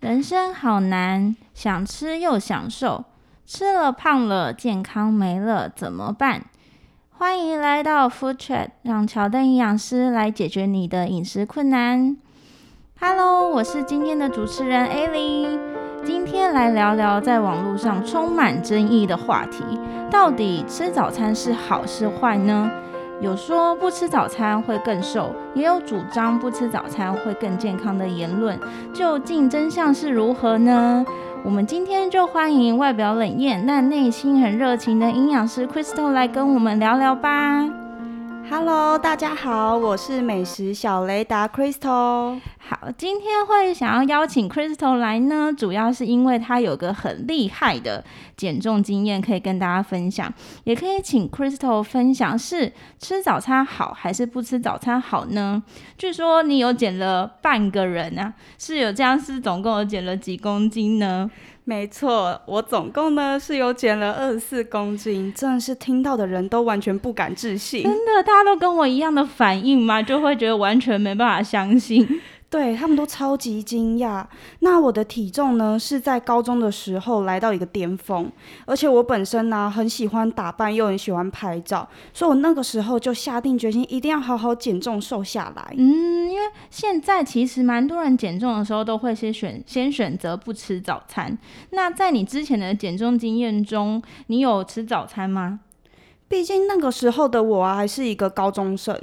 人生好难，想吃又想瘦，吃了胖了，健康没了，怎么办？欢迎来到 Food Chat，让乔登营养师来解决你的饮食困难。Hello，我是今天的主持人 Ali 今天来聊聊在网络上充满争议的话题，到底吃早餐是好是坏呢？有说不吃早餐会更瘦，也有主张不吃早餐会更健康的言论，究竟真相是如何呢？我们今天就欢迎外表冷艳但内心很热情的营养师 Crystal 来跟我们聊聊吧。Hello，大家好，我是美食小雷达 Crystal。好，今天会想要邀请 Crystal 来呢，主要是因为他有个很厉害的减重经验可以跟大家分享，也可以请 Crystal 分享是吃早餐好还是不吃早餐好呢？据说你有减了半个人啊，是有这样是总共有减了几公斤呢？没错，我总共呢是有减了二十四公斤，真的是听到的人都完全不敢置信。真的，大家都跟我一样的反应吗？就会觉得完全没办法相信。对，他们都超级惊讶。那我的体重呢，是在高中的时候来到一个巅峰，而且我本身呢、啊、很喜欢打扮，又很喜欢拍照，所以我那个时候就下定决心，一定要好好减重瘦下来。嗯，因为现在其实蛮多人减重的时候都会先选先选择不吃早餐。那在你之前的减重经验中，你有吃早餐吗？毕竟那个时候的我啊，还是一个高中生。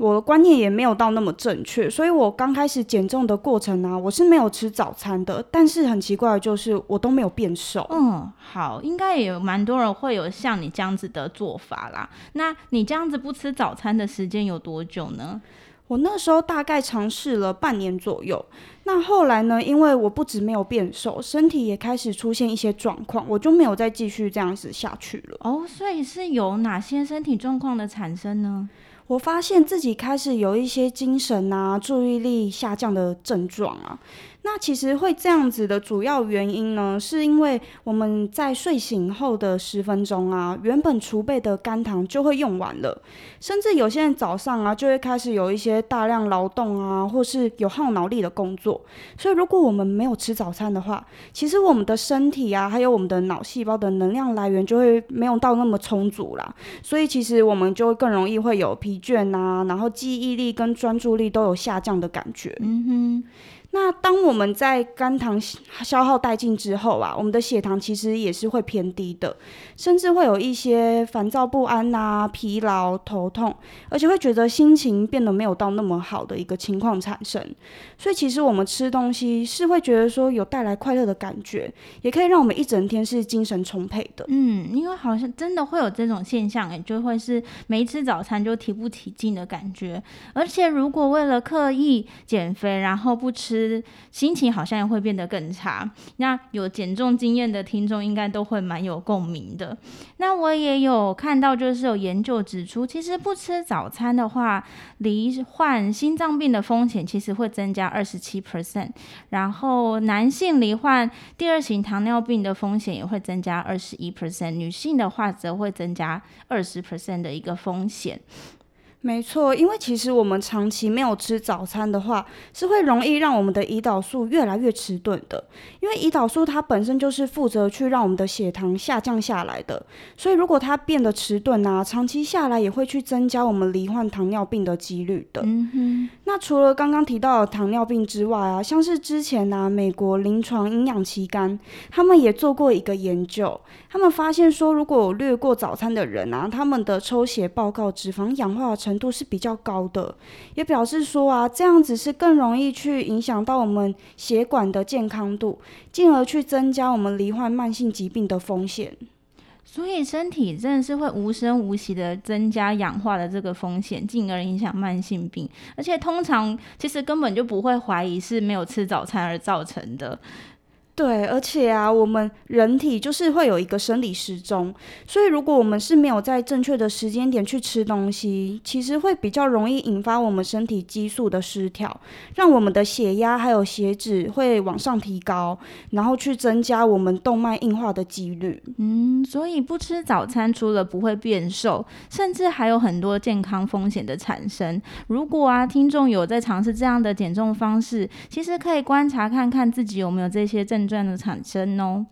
我的观念也没有到那么正确，所以我刚开始减重的过程呢、啊，我是没有吃早餐的。但是很奇怪的就是，我都没有变瘦。嗯，好，应该也有蛮多人会有像你这样子的做法啦。那你这样子不吃早餐的时间有多久呢？我那时候大概尝试了半年左右。那后来呢，因为我不止没有变瘦，身体也开始出现一些状况，我就没有再继续这样子下去了。哦，所以是有哪些身体状况的产生呢？我发现自己开始有一些精神啊、注意力下降的症状啊。那其实会这样子的主要原因呢，是因为我们在睡醒后的十分钟啊，原本储备的肝糖就会用完了，甚至有些人早上啊就会开始有一些大量劳动啊，或是有耗脑力的工作。所以如果我们没有吃早餐的话，其实我们的身体啊，还有我们的脑细胞的能量来源就会没有到那么充足啦。所以其实我们就会更容易会有疲倦啊，然后记忆力跟专注力都有下降的感觉。嗯哼。那当我们在肝糖消耗殆尽之后啊，我们的血糖其实也是会偏低的，甚至会有一些烦躁不安啊、疲劳、头痛，而且会觉得心情变得没有到那么好的一个情况产生。所以其实我们吃东西是会觉得说有带来快乐的感觉，也可以让我们一整天是精神充沛的。嗯，因为好像真的会有这种现象，诶，就会是没吃早餐就提不起劲的感觉。而且如果为了刻意减肥，然后不吃，心情好像也会变得更差。那有减重经验的听众应该都会蛮有共鸣的。那我也有看到，就是有研究指出，其实不吃早餐的话，罹患心脏病的风险其实会增加二十七 percent。然后男性罹患第二型糖尿病的风险也会增加二十一 percent，女性的话则会增加二十 percent 的一个风险。没错，因为其实我们长期没有吃早餐的话，是会容易让我们的胰岛素越来越迟钝的。因为胰岛素它本身就是负责去让我们的血糖下降下来的，所以如果它变得迟钝啊，长期下来也会去增加我们罹患糖尿病的几率的。嗯哼。那除了刚刚提到的糖尿病之外啊，像是之前呢、啊，美国临床营养期刊他们也做过一个研究，他们发现说，如果有略过早餐的人啊，他们的抽血报告脂肪氧化的程度是比较高的，也表示说啊，这样子是更容易去影响到我们血管的健康度，进而去增加我们罹患慢性疾病的风险。所以身体真的是会无声无息的增加氧化的这个风险，进而影响慢性病。而且通常其实根本就不会怀疑是没有吃早餐而造成的。对，而且啊，我们人体就是会有一个生理时钟，所以如果我们是没有在正确的时间点去吃东西，其实会比较容易引发我们身体激素的失调，让我们的血压还有血脂会往上提高，然后去增加我们动脉硬化的几率。嗯，所以不吃早餐除了不会变瘦，甚至还有很多健康风险的产生。如果啊，听众有在尝试这样的减重方式，其实可以观察看看自己有没有这些症。的产生哦，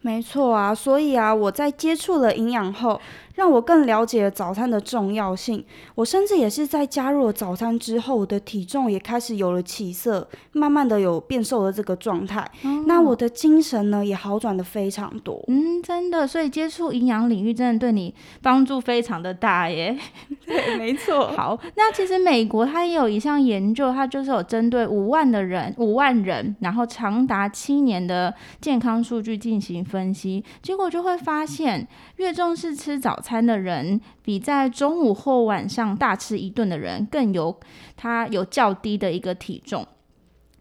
没错啊，所以啊，我在接触了营养后。让我更了解了早餐的重要性。我甚至也是在加入了早餐之后，我的体重也开始有了起色，慢慢的有变瘦的这个状态。哦、那我的精神呢，也好转的非常多。嗯，真的，所以接触营养领域真的对你帮助非常的大耶。对，没错。好，那其实美国它也有一项研究，它就是有针对五万的人，五万人，然后长达七年的健康数据进行分析，结果就会发现，越重视吃早餐的人，比在中午或晚上大吃一顿的人更有，他有较低的一个体重。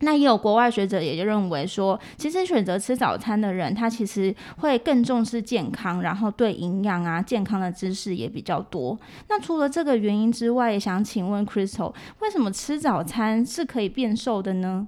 那也有国外学者也就认为说，其实选择吃早餐的人，他其实会更重视健康，然后对营养啊、健康的知识也比较多。那除了这个原因之外，也想请问 Crystal，为什么吃早餐是可以变瘦的呢？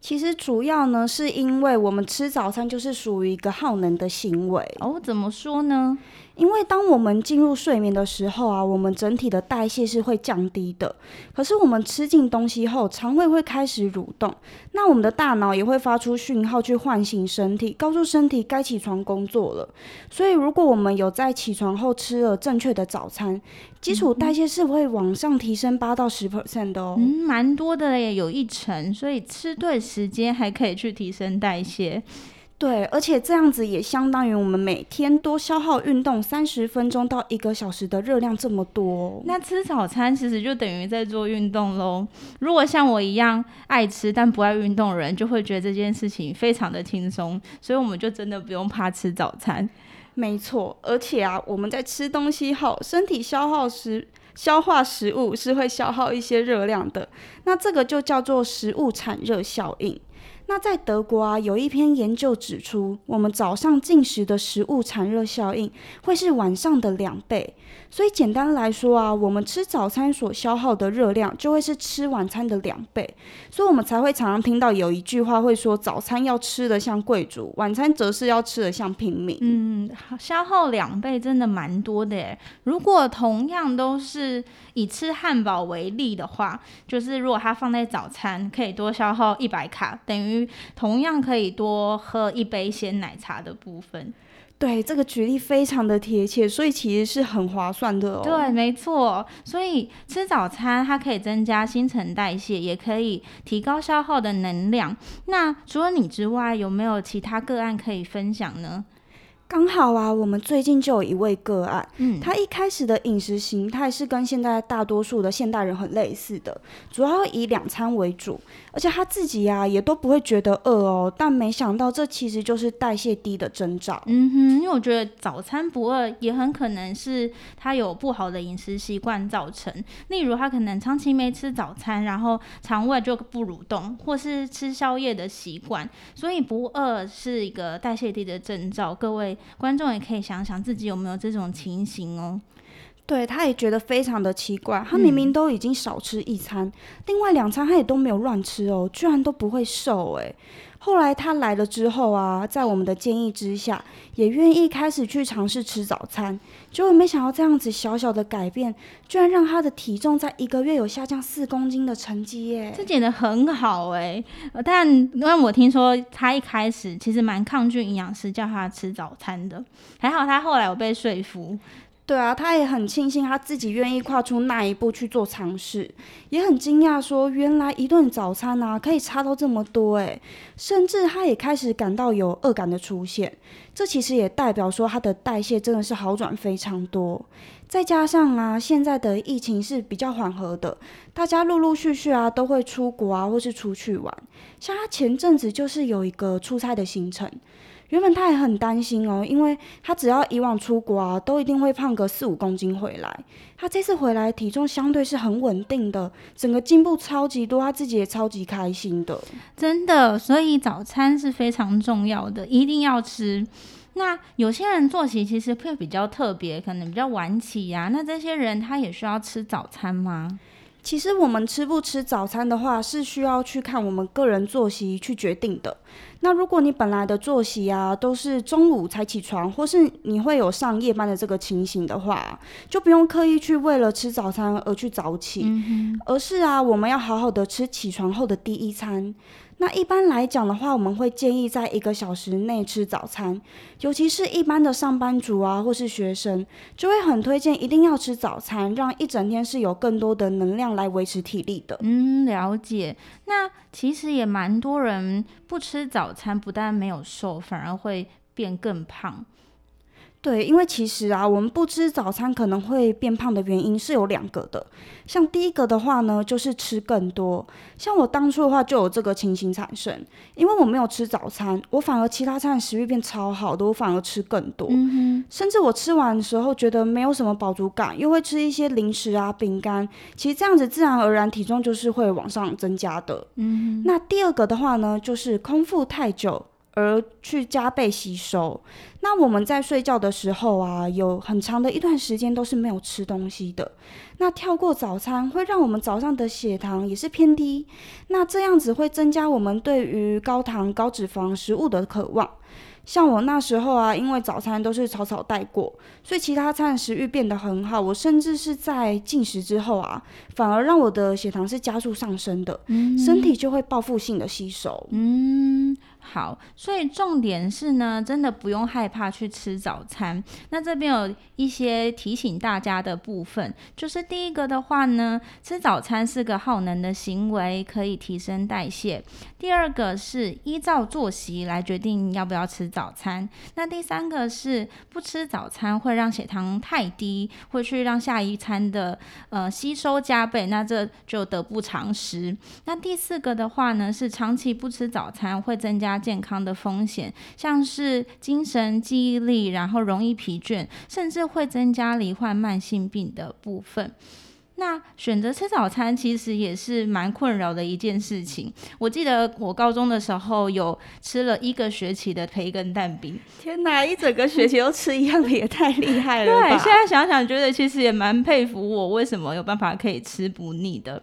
其实主要呢，是因为我们吃早餐就是属于一个耗能的行为。哦，怎么说呢？因为当我们进入睡眠的时候啊，我们整体的代谢是会降低的。可是我们吃进东西后，肠胃会开始蠕动，那我们的大脑也会发出讯号去唤醒身体，告诉身体该起床工作了。所以如果我们有在起床后吃了正确的早餐，基础代谢是会往上提升八到十 percent 的哦。嗯，蛮多的耶，有一层。所以吃对时间还可以去提升代谢。对，而且这样子也相当于我们每天多消耗运动三十分钟到一个小时的热量这么多。那吃早餐其实就等于在做运动喽。如果像我一样爱吃但不爱运动的人，就会觉得这件事情非常的轻松，所以我们就真的不用怕吃早餐。没错，而且啊，我们在吃东西后，身体消耗时消化食物是会消耗一些热量的，那这个就叫做食物产热效应。那在德国啊，有一篇研究指出，我们早上进食的食物产热效应会是晚上的两倍。所以简单来说啊，我们吃早餐所消耗的热量就会是吃晚餐的两倍。所以我们才会常常听到有一句话会说，早餐要吃得像贵族，晚餐则是要吃得像平民。嗯，消耗两倍真的蛮多的耶。如果同样都是以吃汉堡为例的话，就是如果它放在早餐，可以多消耗一百卡，等于。同样可以多喝一杯鲜奶茶的部分，对，这个举例非常的贴切，所以其实是很划算的哦。对，没错，所以吃早餐它可以增加新陈代谢，也可以提高消耗的能量。那除了你之外，有没有其他个案可以分享呢？刚好啊，我们最近就有一位个案，嗯，他一开始的饮食形态是跟现在大多数的现代人很类似的，主要以两餐为主，而且他自己呀、啊、也都不会觉得饿哦，但没想到这其实就是代谢低的征兆。嗯哼，因为我觉得早餐不饿也很可能是他有不好的饮食习惯造成，例如他可能长期没吃早餐，然后肠胃就不蠕动，或是吃宵夜的习惯，所以不饿是一个代谢低的征兆。各位。观众也可以想想自己有没有这种情形哦。对，他也觉得非常的奇怪，他明明都已经少吃一餐，嗯、另外两餐他也都没有乱吃哦，居然都不会瘦诶。后来他来了之后啊，在我们的建议之下，也愿意开始去尝试吃早餐，结果没想到这样子小小的改变，居然让他的体重在一个月有下降四公斤的成绩耶，这减的很好哎。但因为我听说他一开始其实蛮抗拒营养师叫他吃早餐的，还好他后来有被说服。对啊，他也很庆幸他自己愿意跨出那一步去做尝试，也很惊讶说，原来一顿早餐啊可以差到这么多诶，甚至他也开始感到有饿感的出现，这其实也代表说他的代谢真的是好转非常多。再加上啊，现在的疫情是比较缓和的，大家陆陆续续啊都会出国啊或是出去玩，像他前阵子就是有一个出差的行程。原本他也很担心哦，因为他只要以往出国啊，都一定会胖个四五公斤回来。他这次回来体重相对是很稳定的，整个进步超级多，他自己也超级开心的。真的，所以早餐是非常重要的，一定要吃。那有些人作息其实会比较特别，可能比较晚起呀、啊。那这些人他也需要吃早餐吗？其实我们吃不吃早餐的话，是需要去看我们个人作息去决定的。那如果你本来的作息啊都是中午才起床，或是你会有上夜班的这个情形的话，就不用刻意去为了吃早餐而去早起，嗯、而是啊，我们要好好的吃起床后的第一餐。那一般来讲的话，我们会建议在一个小时内吃早餐，尤其是一般的上班族啊，或是学生，就会很推荐一定要吃早餐，让一整天是有更多的能量来维持体力的。嗯，了解。那其实也蛮多人不吃早餐，不但没有瘦，反而会变更胖。对，因为其实啊，我们不吃早餐可能会变胖的原因是有两个的。像第一个的话呢，就是吃更多。像我当初的话就有这个情形产生，因为我没有吃早餐，我反而其他餐食欲变超好的，我反而吃更多。嗯哼。甚至我吃完的时候觉得没有什么饱足感，又会吃一些零食啊、饼干。其实这样子自然而然体重就是会往上增加的。嗯。那第二个的话呢，就是空腹太久。而去加倍吸收。那我们在睡觉的时候啊，有很长的一段时间都是没有吃东西的。那跳过早餐，会让我们早上的血糖也是偏低。那这样子会增加我们对于高糖高脂肪食物的渴望。像我那时候啊，因为早餐都是草草带过，所以其他餐食欲变得很好。我甚至是在进食之后啊，反而让我的血糖是加速上升的，嗯、身体就会报复性的吸收。嗯。好，所以重点是呢，真的不用害怕去吃早餐。那这边有一些提醒大家的部分，就是第一个的话呢，吃早餐是个耗能的行为，可以提升代谢。第二个是依照作息来决定要不要吃早餐。那第三个是不吃早餐会让血糖太低，会去让下一餐的呃吸收加倍，那这就得不偿失。那第四个的话呢，是长期不吃早餐会增加健康的风险，像是精神、记忆力，然后容易疲倦，甚至会增加罹患慢性病的部分。那选择吃早餐其实也是蛮困扰的一件事情。我记得我高中的时候有吃了一个学期的培根蛋饼，天哪，一整个学期都吃一样的，也太厉害了吧！对，现在想想觉得其实也蛮佩服我，为什么有办法可以吃不腻的。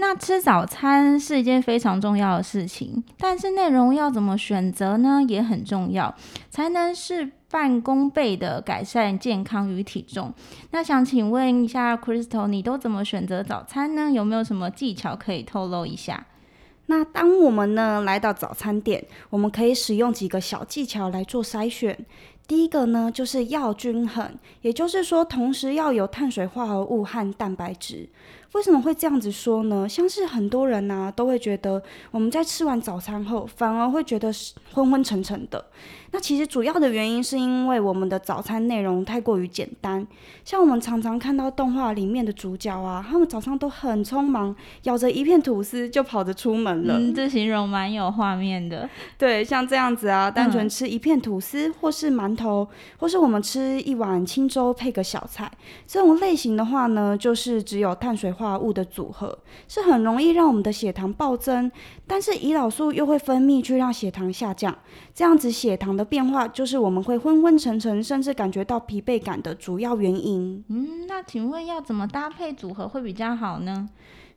那吃早餐是一件非常重要的事情，但是内容要怎么选择呢？也很重要，才能事半功倍的改善健康与体重。那想请问一下，Crystal，你都怎么选择早餐呢？有没有什么技巧可以透露一下？那当我们呢来到早餐店，我们可以使用几个小技巧来做筛选。第一个呢，就是要均衡，也就是说，同时要有碳水化合物和蛋白质。为什么会这样子说呢？像是很多人呢、啊，都会觉得我们在吃完早餐后，反而会觉得昏昏沉沉的。那其实主要的原因是因为我们的早餐内容太过于简单。像我们常常看到动画里面的主角啊，他们早上都很匆忙，咬着一片吐司就跑着出门了。嗯，这形容蛮有画面的。对，像这样子啊，单纯吃一片吐司，嗯、或是馒头，或是我们吃一碗清粥配个小菜，这种类型的话呢，就是只有碳水化物的组合，是很容易让我们的血糖暴增，但是胰岛素又会分泌去让血糖下降，这样子血糖的变化就是我们会昏昏沉沉，甚至感觉到疲惫感的主要原因。嗯，那请问要怎么搭配组合会比较好呢？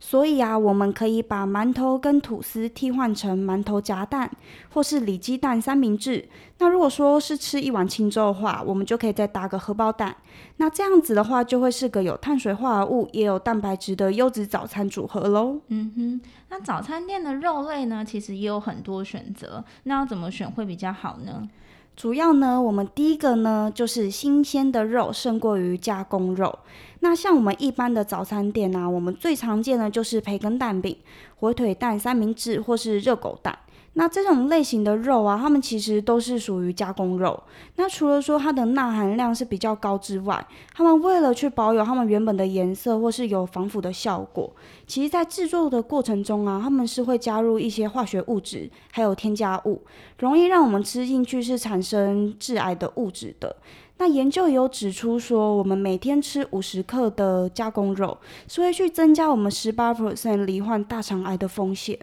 所以啊，我们可以把馒头跟吐司替换成馒头夹蛋，或是里肌蛋三明治。那如果说是吃一碗清粥的话，我们就可以再搭个荷包蛋。那这样子的话，就会是个有碳水化合物也有蛋白质的优质早餐组合喽。嗯哼，那早餐店的肉类呢，其实也有很多选择。那要怎么选会比较好呢？主要呢，我们第一个呢，就是新鲜的肉胜过于加工肉。那像我们一般的早餐店啊，我们最常见的就是培根蛋饼、火腿蛋三明治或是热狗蛋。那这种类型的肉啊，它们其实都是属于加工肉。那除了说它的钠含量是比较高之外，它们为了去保有它们原本的颜色或是有防腐的效果，其实在制作的过程中啊，它们是会加入一些化学物质，还有添加物，容易让我们吃进去是产生致癌的物质的。那研究也有指出说，我们每天吃五十克的加工肉，是会去增加我们十八 percent 罹患大肠癌的风险。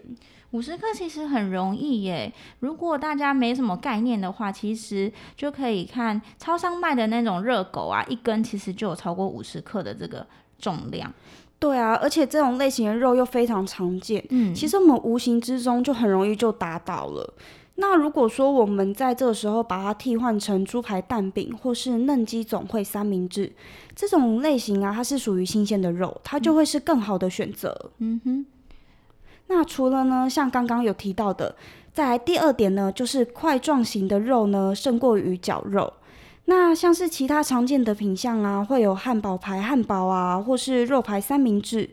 五十克其实很容易耶，如果大家没什么概念的话，其实就可以看超商卖的那种热狗啊，一根其实就有超过五十克的这个重量。对啊，而且这种类型的肉又非常常见，嗯，其实我们无形之中就很容易就达到了。那如果说我们在这个时候把它替换成猪排蛋饼或是嫩鸡总会三明治这种类型啊，它是属于新鲜的肉，它就会是更好的选择。嗯哼。那除了呢，像刚刚有提到的，在第二点呢，就是块状型的肉呢胜过于绞肉。那像是其他常见的品相啊，会有汉堡排汉堡啊，或是肉排三明治。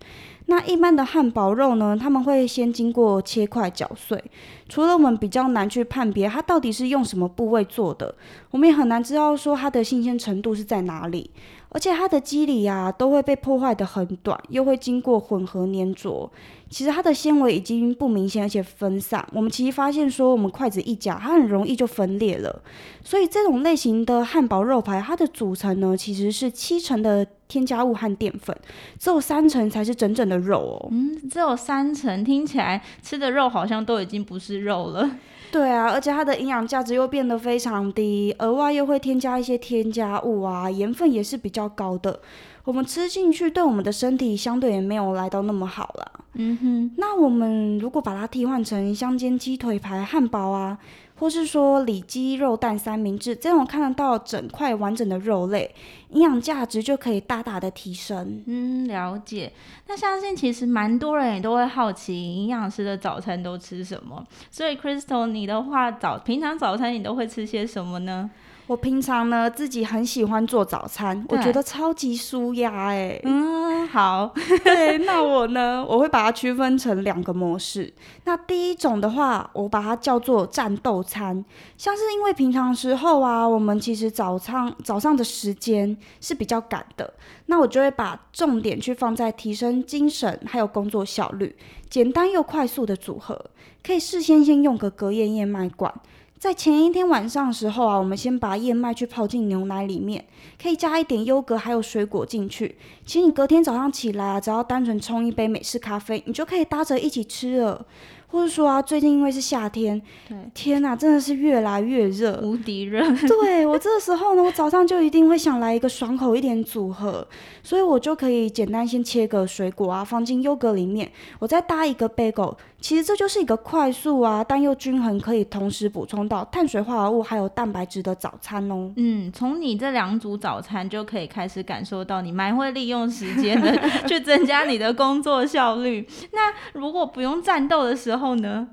那一般的汉堡肉呢，他们会先经过切块搅碎。除了我们比较难去判别它到底是用什么部位做的，我们也很难知道说它的新鲜程度是在哪里。而且它的肌理啊，都会被破坏得很短，又会经过混合粘着。其实它的纤维已经不明显，而且分散。我们其实发现说，我们筷子一夹，它很容易就分裂了。所以这种类型的汉堡肉排，它的组成呢，其实是七成的添加物和淀粉，只有三成才是真正的肉哦。嗯，只有三成，听起来吃的肉好像都已经不是肉了。对啊，而且它的营养价值又变得非常低，额外又会添加一些添加物啊，盐分也是比较高的。我们吃进去对我们的身体相对也没有来到那么好啦。嗯哼，那我们如果把它替换成香煎鸡腿排汉堡啊。或是说里脊肉蛋三明治这种看得到整块完整的肉类，营养价值就可以大大的提升。嗯，了解。那相信其实蛮多人也都会好奇营养师的早餐都吃什么。所以 Crystal，你的话早平常早餐你都会吃些什么呢？我平常呢自己很喜欢做早餐，我觉得超级舒压哎。嗯，好。对，那我呢，我会把它区分成两个模式。那第一种的话，我把它叫做战斗餐，像是因为平常时候啊，我们其实早餐早上的时间是比较赶的，那我就会把重点去放在提升精神还有工作效率，简单又快速的组合，可以事先先用个隔夜燕麦罐。在前一天晚上时候啊，我们先把燕麦去泡进牛奶里面，可以加一点优格还有水果进去。其实你隔天早上起来啊，只要单纯冲一杯美式咖啡，你就可以搭着一起吃了。或者说啊，最近因为是夏天，对，天呐，真的是越来越热，无敌热。对，我这个时候呢，我早上就一定会想来一个爽口一点组合，所以我就可以简单先切个水果啊，放进优格里面，我再搭一个 bagel。其实这就是一个快速啊，但又均衡，可以同时补充到碳水化合物还有蛋白质的早餐哦。嗯，从你这两组早餐就可以开始感受到你蛮会利用时间的，去增加你的工作效率。那如果不用战斗的时候呢？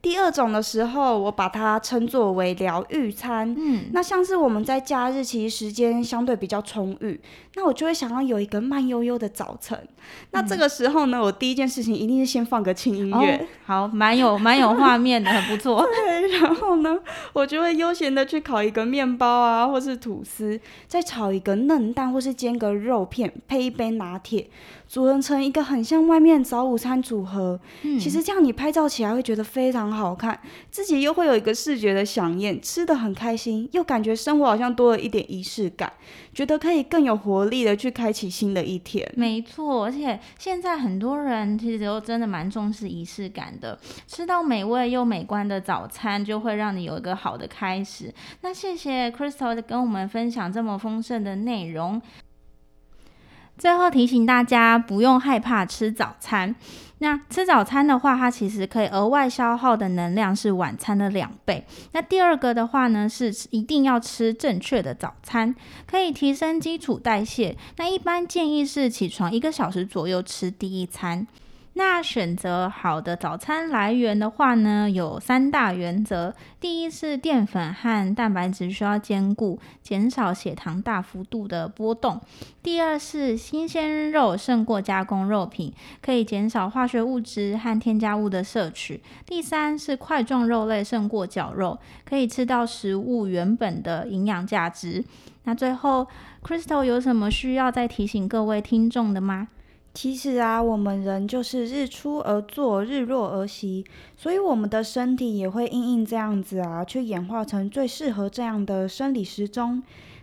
第二种的时候，我把它称作为疗愈餐。嗯，那像是我们在假日其实时间相对比较充裕，那我就会想要有一个慢悠悠的早晨。嗯、那这个时候呢，我第一件事情一定是先放个轻音乐。哦，好，蛮有蛮有画面的，很不错。对，然后呢，我就会悠闲的去烤一个面包啊，或是吐司，再炒一个嫩蛋，或是煎个肉片，配一杯拿铁。组合成一个很像外面早午餐组合，嗯，其实这样你拍照起来会觉得非常好看，自己又会有一个视觉的饗宴，吃的很开心，又感觉生活好像多了一点仪式感，觉得可以更有活力的去开启新的一天。没错，而且现在很多人其实都真的蛮重视仪式感的，吃到美味又美观的早餐，就会让你有一个好的开始。那谢谢 Crystal 跟我们分享这么丰盛的内容。最后提醒大家，不用害怕吃早餐。那吃早餐的话，它其实可以额外消耗的能量是晚餐的两倍。那第二个的话呢，是一定要吃正确的早餐，可以提升基础代谢。那一般建议是起床一个小时左右吃第一餐。那选择好的早餐来源的话呢，有三大原则：第一是淀粉和蛋白质需要兼顾，减少血糖大幅度的波动；第二是新鲜肉胜过加工肉品，可以减少化学物质和添加物的摄取；第三是块状肉类胜过绞肉，可以吃到食物原本的营养价值。那最后，Crystal 有什么需要再提醒各位听众的吗？其实啊，我们人就是日出而作，日落而息，所以我们的身体也会因应这样子啊，去演化成最适合这样的生理时钟。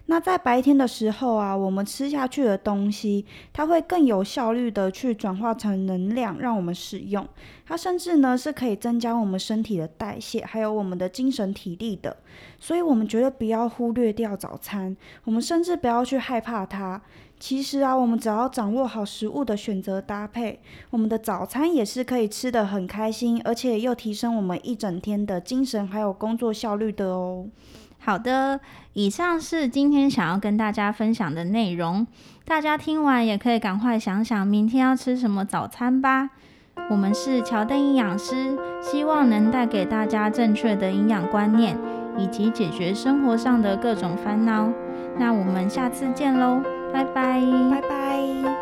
那在白天的时候啊，我们吃下去的东西，它会更有效率的去转化成能量，让我们使用。它甚至呢是可以增加我们身体的代谢，还有我们的精神体力的。所以，我们绝对不要忽略掉早餐，我们甚至不要去害怕它。其实啊，我们只要掌握好食物的选择搭配，我们的早餐也是可以吃得很开心，而且又提升我们一整天的精神还有工作效率的哦。好的，以上是今天想要跟大家分享的内容。大家听完也可以赶快想想明天要吃什么早餐吧。我们是乔登营养师，希望能带给大家正确的营养观念，以及解决生活上的各种烦恼。那我们下次见喽。拜拜。拜拜。